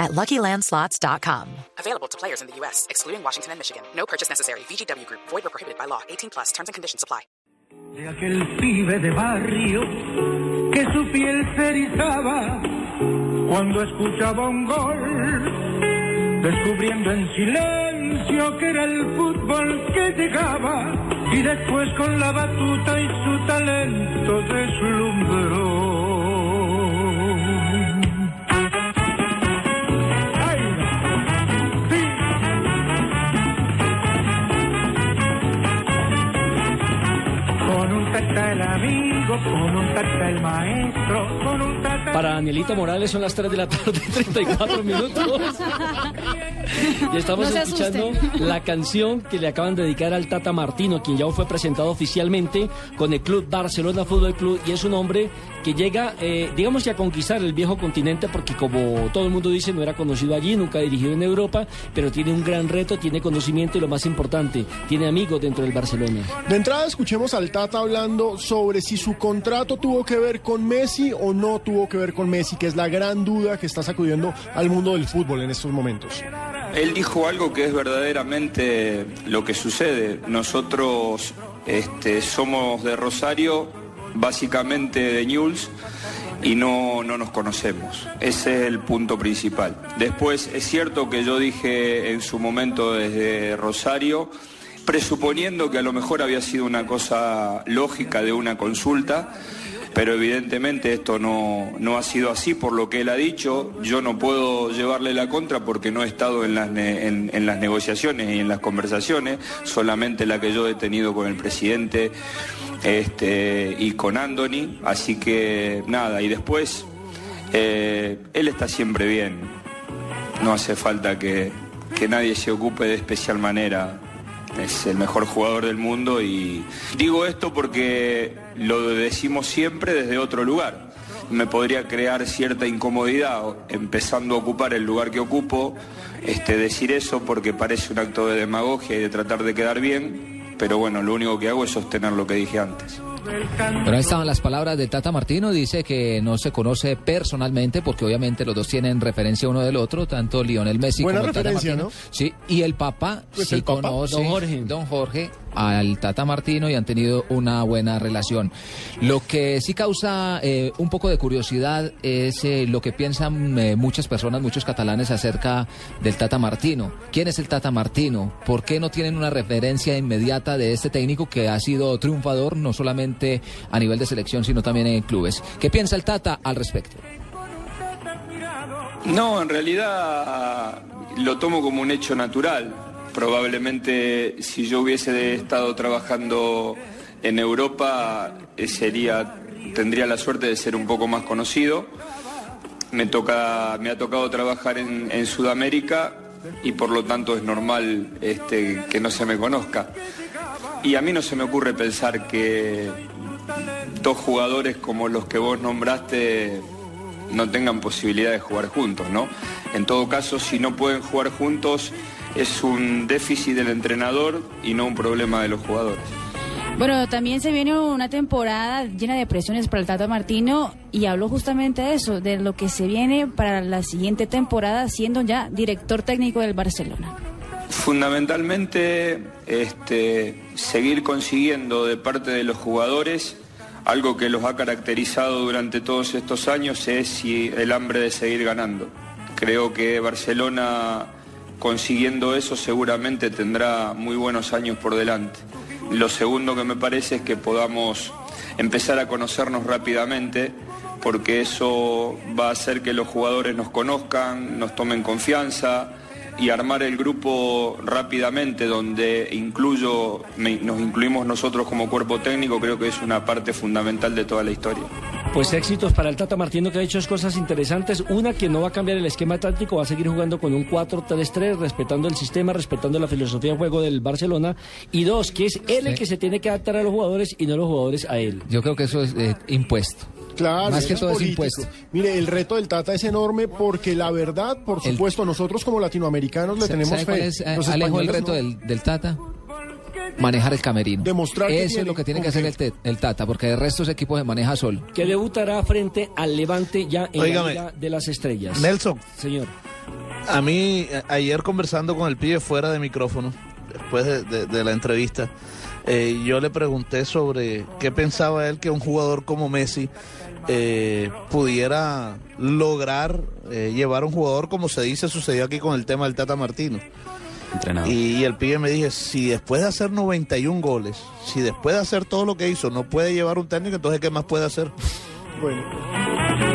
at LuckyLandSlots.com. Available to players in the U.S., excluding Washington and Michigan. No purchase necessary. VGW Group. Void or prohibited by law. 18 plus. Terms and conditions apply. De aquel pibe de barrio que su piel se erizaba cuando escuchaba un gol, descubriendo en silencio que era el fútbol que llegaba y después con la batuta y su talento deslumbró. El amigo, con un tata el maestro, con un tata... Para Danielito Morales son las 3 de la tarde, 34 minutos. Y estamos No escuchando asusten. la canción que le acaban de dedicar al Tata Martino, quien ya fue presentado oficialmente con el Club Barcelona Fútbol Club. Y es un hombre que llega, eh, digamos que a conquistar el viejo continente, porque como todo el mundo dice, no era conocido allí, nunca dirigido en Europa, pero tiene un gran reto, tiene conocimiento y lo más importante, tiene amigos dentro del Barcelona. De entrada escuchemos al Tata hablando sobre si su contrato tuvo que ver con Messi o no tuvo que ver con Messi, que es la gran duda que está sacudiendo al mundo del fútbol en estos momentos. Él dijo algo que es verdaderamente lo que sucede. Nosotros este, somos de Rosario, básicamente de Newell's, y no, no nos conocemos. Ese es el punto principal. Después, es cierto que yo dije en su momento desde Rosario, presuponiendo que a lo mejor había sido una cosa lógica de una consulta, pero evidentemente esto no, no ha sido así por lo que él ha dicho. Yo no puedo llevarle la contra porque no he estado en las, en, las negociaciones y en las conversaciones, solamente la que yo he tenido con el presidente este, y con Anthony. Así que nada, y después eh, él está siempre bien. No hace falta que, que nadie se ocupe de especial manera. Es el mejor jugador del mundo y digo esto porque lo decimos siempre desde otro lugar. Me podría crear cierta incomodidad empezando a ocupar el lugar que ocupo, este, decir eso porque parece un acto de demagogia y de tratar de quedar bien, pero bueno, lo único que hago es sostener lo que dije antes. Pero ahí estaban las palabras de Tata Martino, dice que no se conoce personalmente porque obviamente los dos tienen referencia uno del otro, tanto Lionel Messi Buena como el Tata referencia, Martino. ¿no? Sí, y el Papa Pues sí el conoce Don Jorge. don Jorge al Tata Martino y han tenido una buena relación. Lo que sí causa eh, un poco de curiosidad es eh, lo que piensan eh, muchas personas, muchos catalanes acerca del Tata Martino. ¿Quién es el Tata Martino? ¿Por qué no tienen una referencia inmediata de este técnico que ha sido triunfador no solamente a nivel de selección, sino también en clubes? ¿Qué piensa el Tata al respecto? No, en realidad lo tomo como un hecho natural. Probablemente si yo hubiese estado trabajando en Europa eh, sería tendría la suerte de ser un poco más conocido. Me toca me ha tocado trabajar en, Sudamérica y por lo tanto es normal este, que no se me conozca. Y a mí no se me ocurre pensar que dos jugadores como los que vos nombraste no tengan posibilidad de jugar juntos, ¿no? En todo caso, si no pueden jugar juntos, es un déficit del entrenador y no un problema de los jugadores. Bueno, también se viene una temporada llena de presiones para el Tata Martino y habló justamente de eso, de lo que se viene para la siguiente temporada siendo ya director técnico del Barcelona. Fundamentalmente, este, seguir consiguiendo de parte de los jugadores algo que los ha caracterizado durante todos estos años es el hambre de seguir ganando. Creo que Barcelona consiguiendo eso seguramente tendrá muy buenos años por delante. Lo segundo que me parece es que podamos empezar a conocernos rápidamente porque eso va a hacer que los jugadores nos conozcan, nos tomen confianza y armar el grupo rápidamente donde incluyo, me- nos incluimos nosotros como cuerpo técnico creo que es una parte fundamental de toda la historia. Pues éxitos para el Tata Martino que ha hecho cosas interesantes. Una que no va a cambiar el esquema táctico, va a seguir jugando con un 4-3-3, respetando el sistema, respetando la filosofía de juego del Barcelona. Y dos, que es él el que se tiene que adaptar a los jugadores y no los jugadores a él. Yo creo que eso es eh, impuesto. Claro, Más que todo es impuesto. Mire, el reto del Tata es enorme porque la verdad, por El- supuesto, nosotros como latinoamericanos le ¿Sabe tenemos fe. cuál es, eh, Los Alejo, el reto no. del, del Tata? Manejar el camerino. Demostrar Eso tiene es lo que tiene que hacer el, te- el Tata, porque de resto ese equipo se maneja solo. Que debutará frente al Levante ya en la Liga de las Estrellas. Nelson, Señor. a mí a- ayer conversando con el pibe fuera de micrófono, después de, de- de la entrevista, eh, yo le pregunté sobre qué pensaba él que un jugador como Messi eh, pudiera lograr eh, llevar a un jugador como se dice sucedió aquí con el tema del Tata Martino. Y, el pibe me dije, si después de hacer 91 goles, si después de hacer todo lo que hizo no puede llevar un técnico, entonces ¿qué más puede hacer? Bueno.